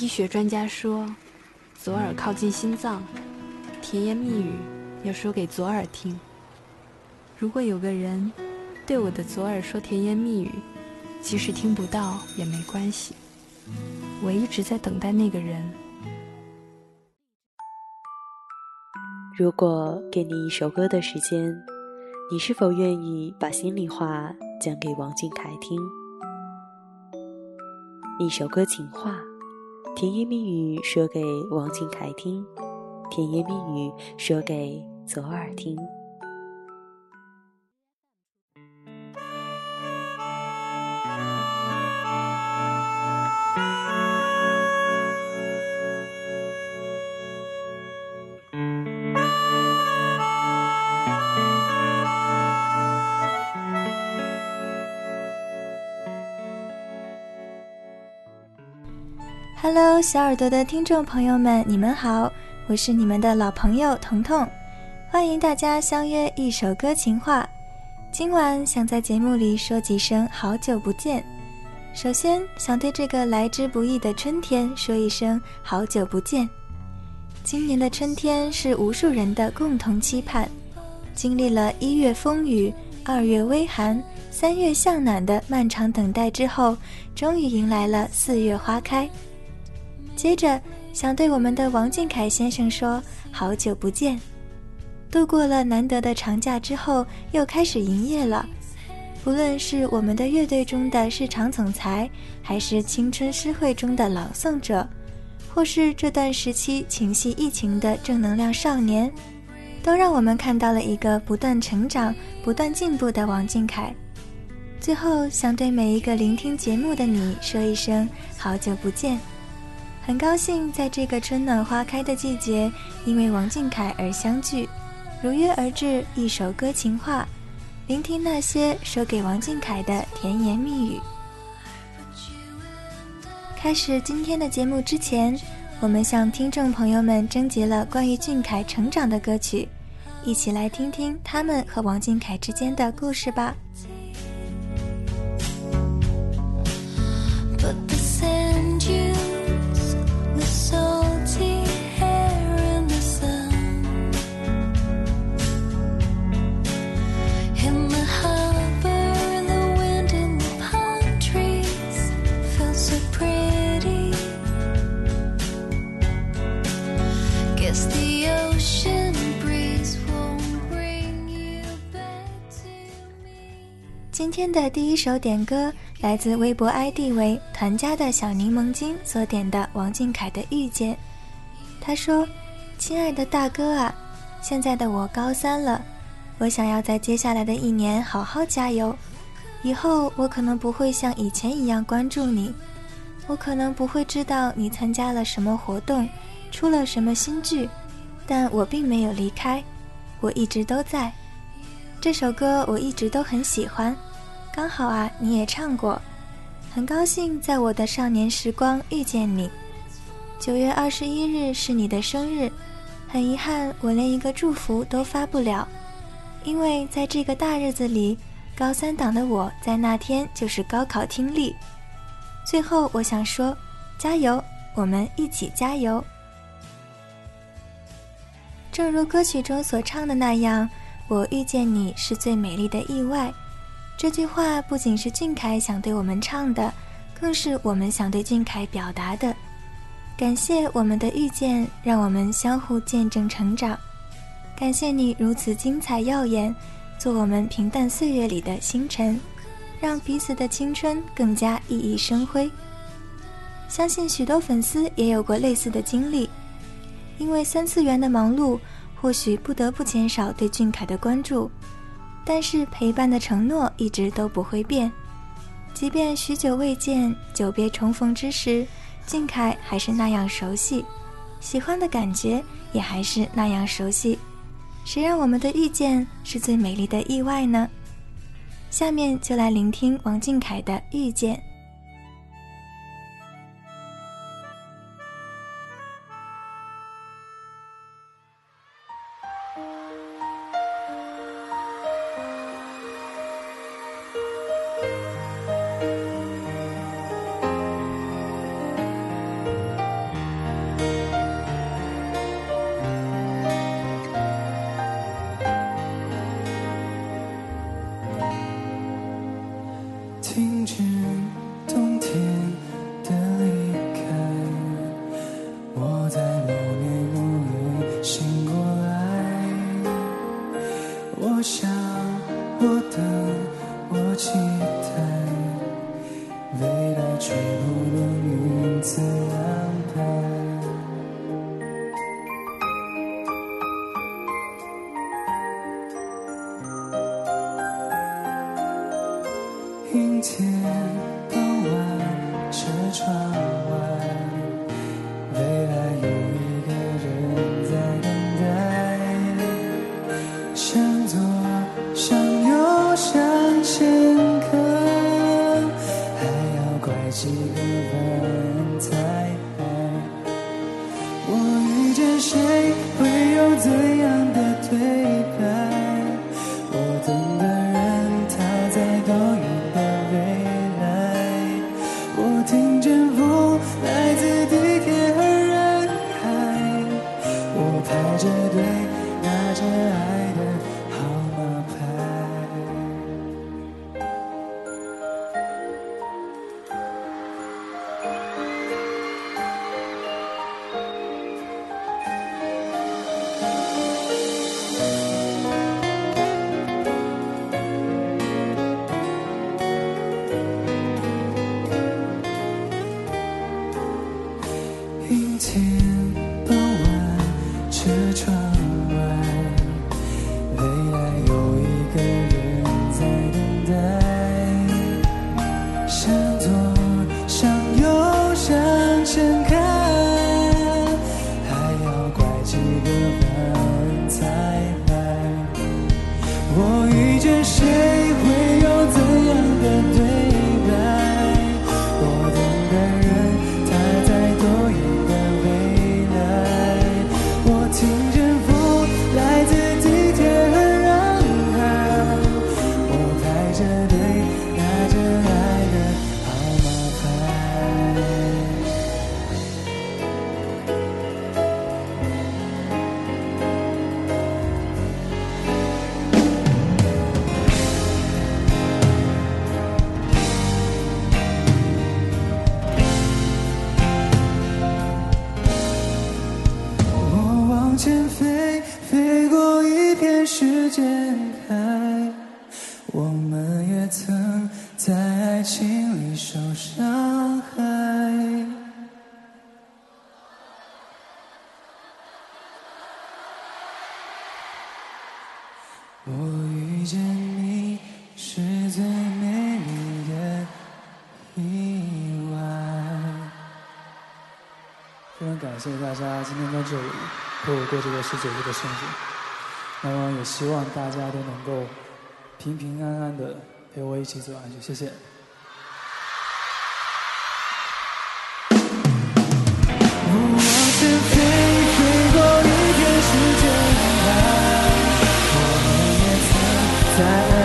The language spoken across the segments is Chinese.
医学专家说，左耳靠近心脏，甜言蜜语要说给左耳听。如果有个人对我的左耳说甜言蜜语，即使听不到也没关系。我一直在等待那个人。如果给你一首歌的时间，你是否愿意把心里话讲给王俊凯听？一首歌情话，甜言蜜语说给王俊凯听，甜言蜜语说给左耳听。Hello，小耳朵的听众朋友们，你们好，我是你们的老朋友彤彤，欢迎大家相约一首歌情话。今晚想在节目里说几声好久不见。首先想对这个来之不易的春天说一声好久不见。今年的春天是无数人的共同期盼，经历了一月风雨、二月微寒、三月向暖的漫长等待之后，终于迎来了四月花开。接着，想对我们的王俊凯先生说：“好久不见。”度过了难得的长假之后，又开始营业了。不论是我们的乐队中的市场总裁，还是青春诗会中的朗诵者，或是这段时期情系疫情的正能量少年，都让我们看到了一个不断成长、不断进步的王俊凯。最后，想对每一个聆听节目的你说一声：“好久不见。”很高兴在这个春暖花开的季节，因为王俊凯而相聚，如约而至一首歌情话，聆听那些说给王俊凯的甜言蜜语。开始今天的节目之前，我们向听众朋友们征集了关于俊凯成长的歌曲，一起来听听他们和王俊凯之间的故事吧。的第一首点歌来自微博 ID 为“团家的小柠檬精”所点的王俊凯的《遇见》。他说：“亲爱的大哥啊，现在的我高三了，我想要在接下来的一年好好加油。以后我可能不会像以前一样关注你，我可能不会知道你参加了什么活动，出了什么新剧，但我并没有离开，我一直都在。这首歌我一直都很喜欢。”刚好啊，你也唱过，很高兴在我的少年时光遇见你。九月二十一日是你的生日，很遗憾我连一个祝福都发不了，因为在这个大日子里，高三党的我在那天就是高考听力。最后我想说，加油，我们一起加油。正如歌曲中所唱的那样，我遇见你是最美丽的意外。这句话不仅是俊凯想对我们唱的，更是我们想对俊凯表达的。感谢我们的遇见，让我们相互见证成长。感谢你如此精彩耀眼，做我们平淡岁月里的星辰，让彼此的青春更加熠熠生辉。相信许多粉丝也有过类似的经历，因为三次元的忙碌，或许不得不减少对俊凯的关注。但是陪伴的承诺一直都不会变，即便许久未见，久别重逢之时，静凯还是那样熟悉，喜欢的感觉也还是那样熟悉。谁让我们的遇见是最美丽的意外呢？下面就来聆听王俊凯的《遇见》。停止会有怎样的对前飞飞过一片时间海，我们也曾在爱情里受伤害。我遇见你是最美丽的意外。非常感谢大家今天在这里。陪我过这个十九岁的生日，那么也希望大家都能够平平安安的陪我一起走下去。谢谢。在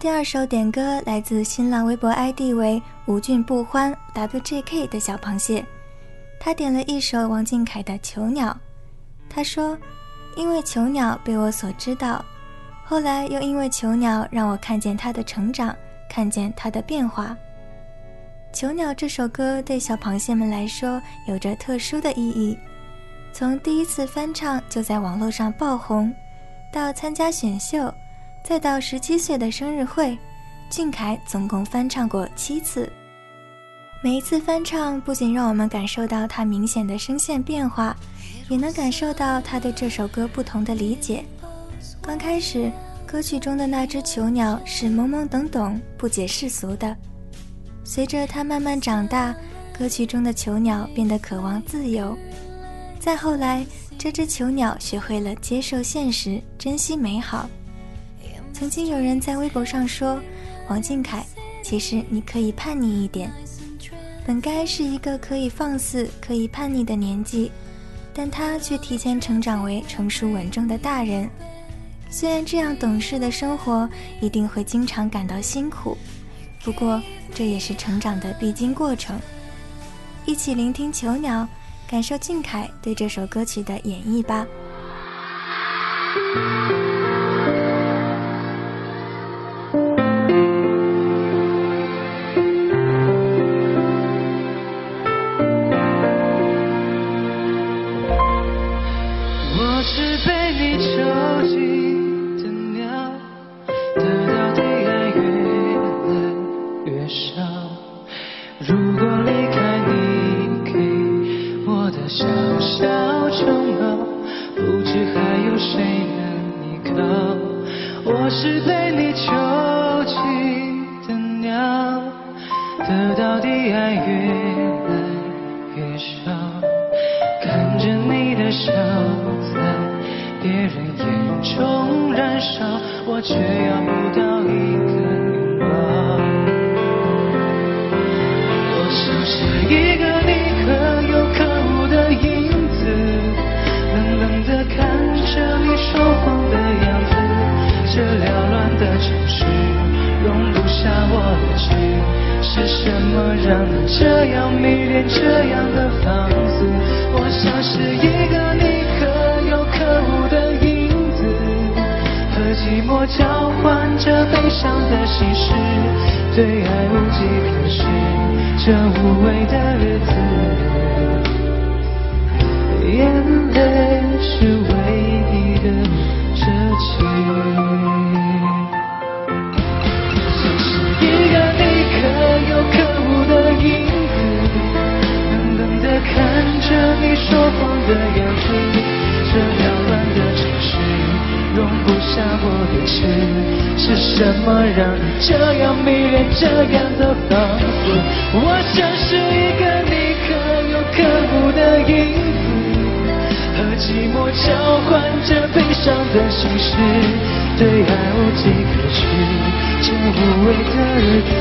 第二首点歌来自新浪微博 ID 为无俊不欢 WJK 的小螃蟹，他点了一首王俊凯的《囚鸟》。他说：“因为囚鸟被我所知道，后来又因为囚鸟让我看见他的成长，看见他的变化。”《囚鸟》这首歌对小螃蟹们来说有着特殊的意义，从第一次翻唱就在网络上爆红，到参加选秀。再到十七岁的生日会，俊凯总共翻唱过七次。每一次翻唱不仅让我们感受到他明显的声线变化，也能感受到他对这首歌不同的理解。刚开始，歌曲中的那只囚鸟是懵懵懂懂、不解世俗的；随着他慢慢长大，歌曲中的囚鸟变得渴望自由；再后来，这只囚鸟学会了接受现实，珍惜美好。曾经有人在微博上说：“王俊凯，其实你可以叛逆一点。本该是一个可以放肆、可以叛逆的年纪，但他却提前成长为成熟稳重的大人。虽然这样懂事的生活一定会经常感到辛苦，不过这也是成长的必经过程。一起聆听《囚鸟》，感受俊凯对这首歌曲的演绎吧。”是被你囚禁的鸟，得到的爱越来越少，看着你的笑在别人眼中燃烧，我却要不到一个拥抱。我像是一。下我的痴是什么让你这样迷恋这样的放肆我像是一个你可有可无的影子和寂寞交换着悲伤的心事对爱无计可施这无味的日子。这样的放肆我像是一个你可有可无的影子和寂寞交换着悲伤的心事对爱无计可施这无味的日子。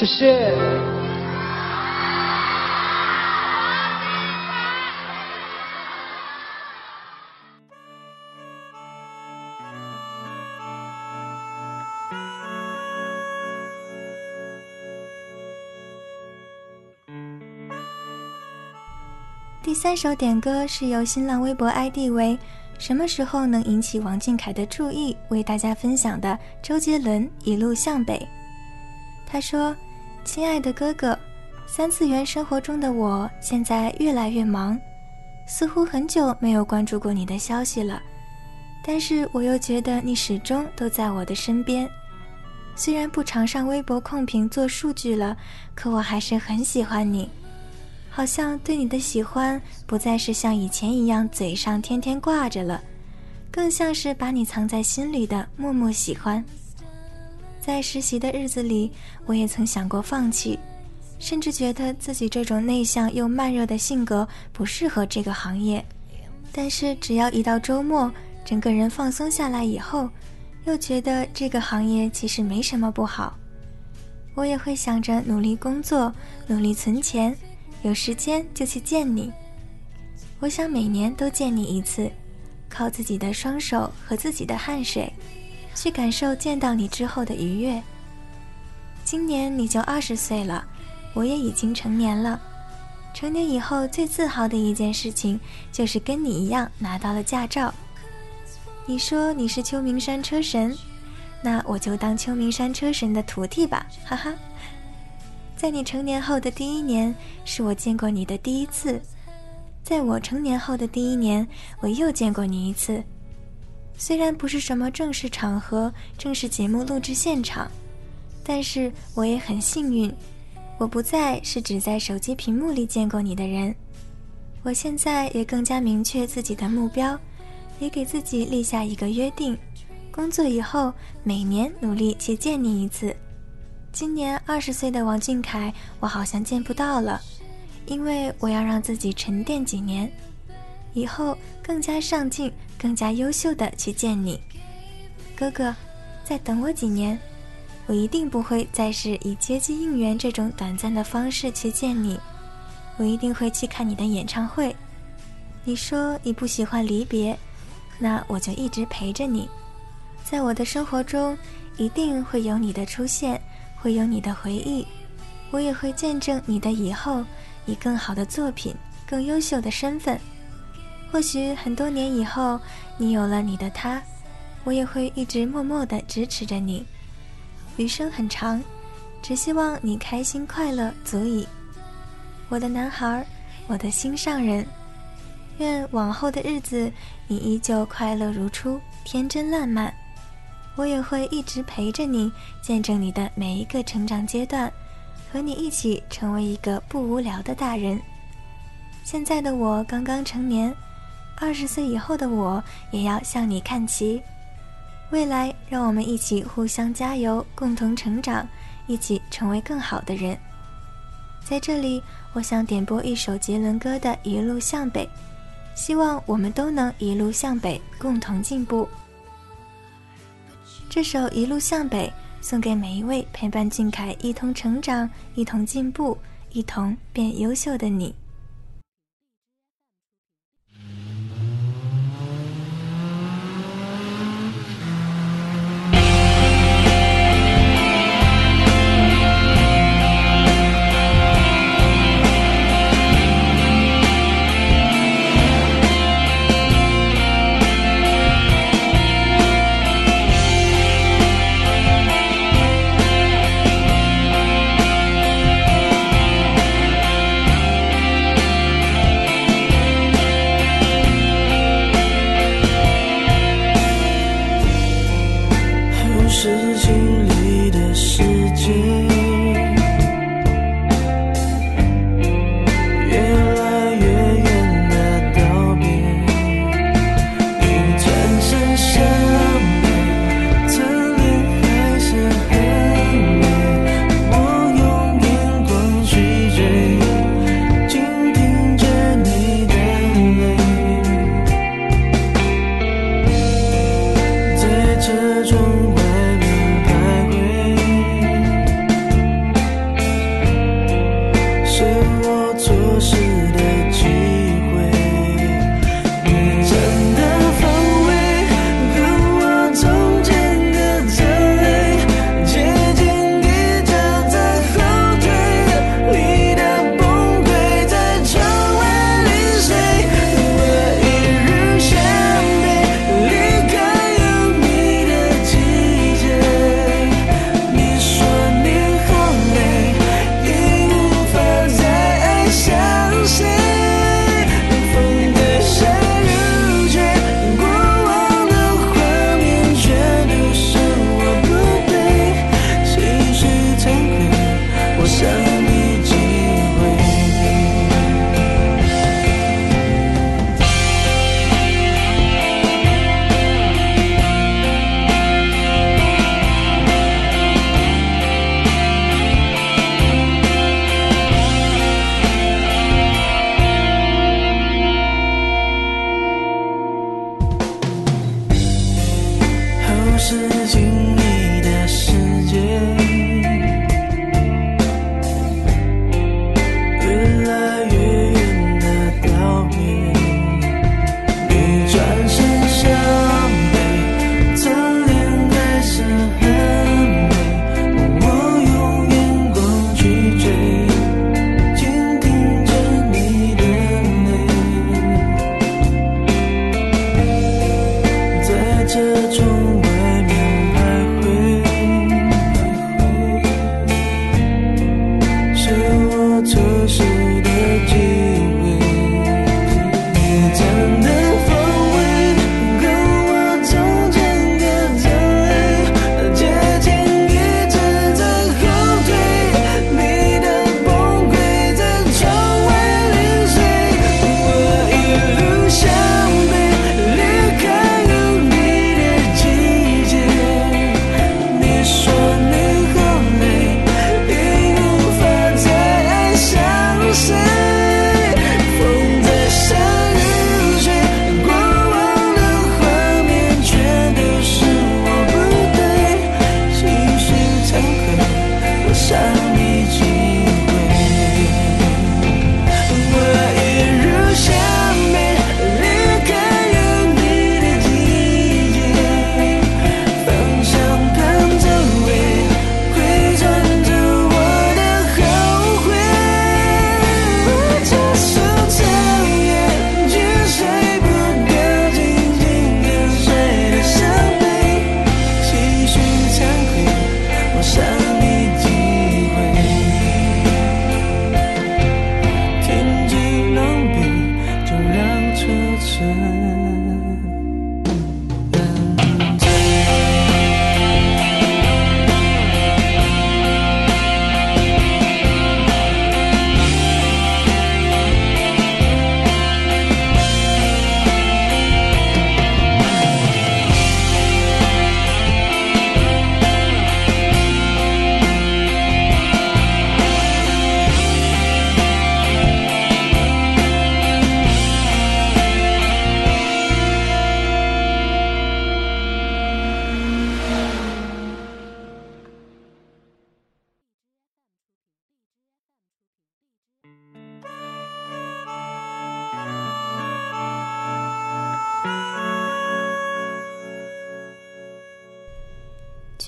谢谢。第三首点歌是由新浪微博 ID 为“什么时候能引起王俊凯的注意”为大家分享的周杰伦《一路向北》。他说：“亲爱的哥哥，三次元生活中的我现在越来越忙，似乎很久没有关注过你的消息了。但是我又觉得你始终都在我的身边。虽然不常上微博控评做数据了，可我还是很喜欢你。好像对你的喜欢不再是像以前一样嘴上天天挂着了，更像是把你藏在心里的默默喜欢。”在实习的日子里，我也曾想过放弃，甚至觉得自己这种内向又慢热的性格不适合这个行业。但是只要一到周末，整个人放松下来以后，又觉得这个行业其实没什么不好。我也会想着努力工作，努力存钱，有时间就去见你。我想每年都见你一次，靠自己的双手和自己的汗水，去感受见到你之后的愉悦。今年你就二十岁了，我也已经成年了。成年以后最自豪的一件事情，就是跟你一样拿到了驾照。你说你是秋名山车神，那我就当秋名山车神的徒弟吧，哈哈。在你成年后的第一年，是我见过你的第一次；在我成年后的第一年，我又见过你一次。虽然不是什么正式场合、正式节目录制现场，但是我也很幸运。我不再是只在手机屏幕里见过你的人，我现在也更加明确自己的目标，也给自己立下一个约定：工作以后每年努力去见你一次。今年二十岁的王俊凯，我好像见不到了，因为我要让自己沉淀几年，以后更加上进、更加优秀的去见你，哥哥，再等我几年。我一定不会再是以接机应援这种短暂的方式去见你，我一定会去看你的演唱会。你说你不喜欢离别，那我就一直陪着你，在我的生活中一定会有你的出现，会有你的回忆，我也会见证你的以后，以更好的作品、更优秀的身份。或许很多年以后，你有了你的他，我也会一直默默地支持着你。余生很长，只希望你开心快乐足矣。我的男孩，我的心上人，愿往后的日子你依旧快乐如初，天真烂漫。我也会一直陪着你，见证你的每一个成长阶段，和你一起成为一个不无聊的大人。现在的我刚刚成年，二十岁以后的我也要向你看齐。未来，让我们一起互相加油，共同成长，一起成为更好的人。在这里，我想点播一首杰伦哥的《一路向北》，希望我们都能一路向北，共同进步。这首《一路向北》送给每一位陪伴俊凯一同成长、一同进步、一同变优秀的你。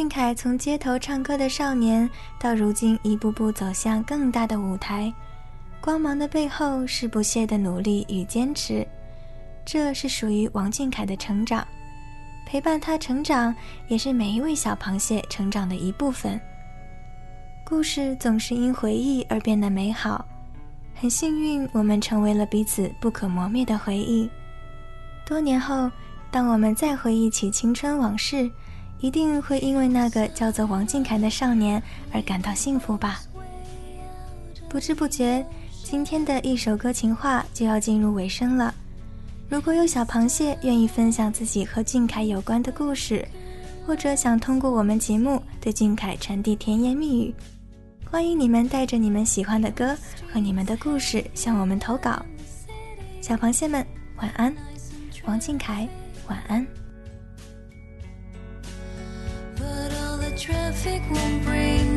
俊凯从街头唱歌的少年，到如今一步步走向更大的舞台，光芒的背后是不懈的努力与坚持，这是属于王俊凯的成长。陪伴他成长，也是每一位小螃蟹成长的一部分。故事总是因回忆而变得美好，很幸运我们成为了彼此不可磨灭的回忆。多年后，当我们再回忆起青春往事。一定会因为那个叫做王俊凯的少年而感到幸福吧。不知不觉，今天的一首歌情话就要进入尾声了。如果有小螃蟹愿意分享自己和俊凯有关的故事，或者想通过我们节目对俊凯传递甜言蜜语，欢迎你们带着你们喜欢的歌和你们的故事向我们投稿。小螃蟹们，晚安。王俊凯，晚安。traffic won't break.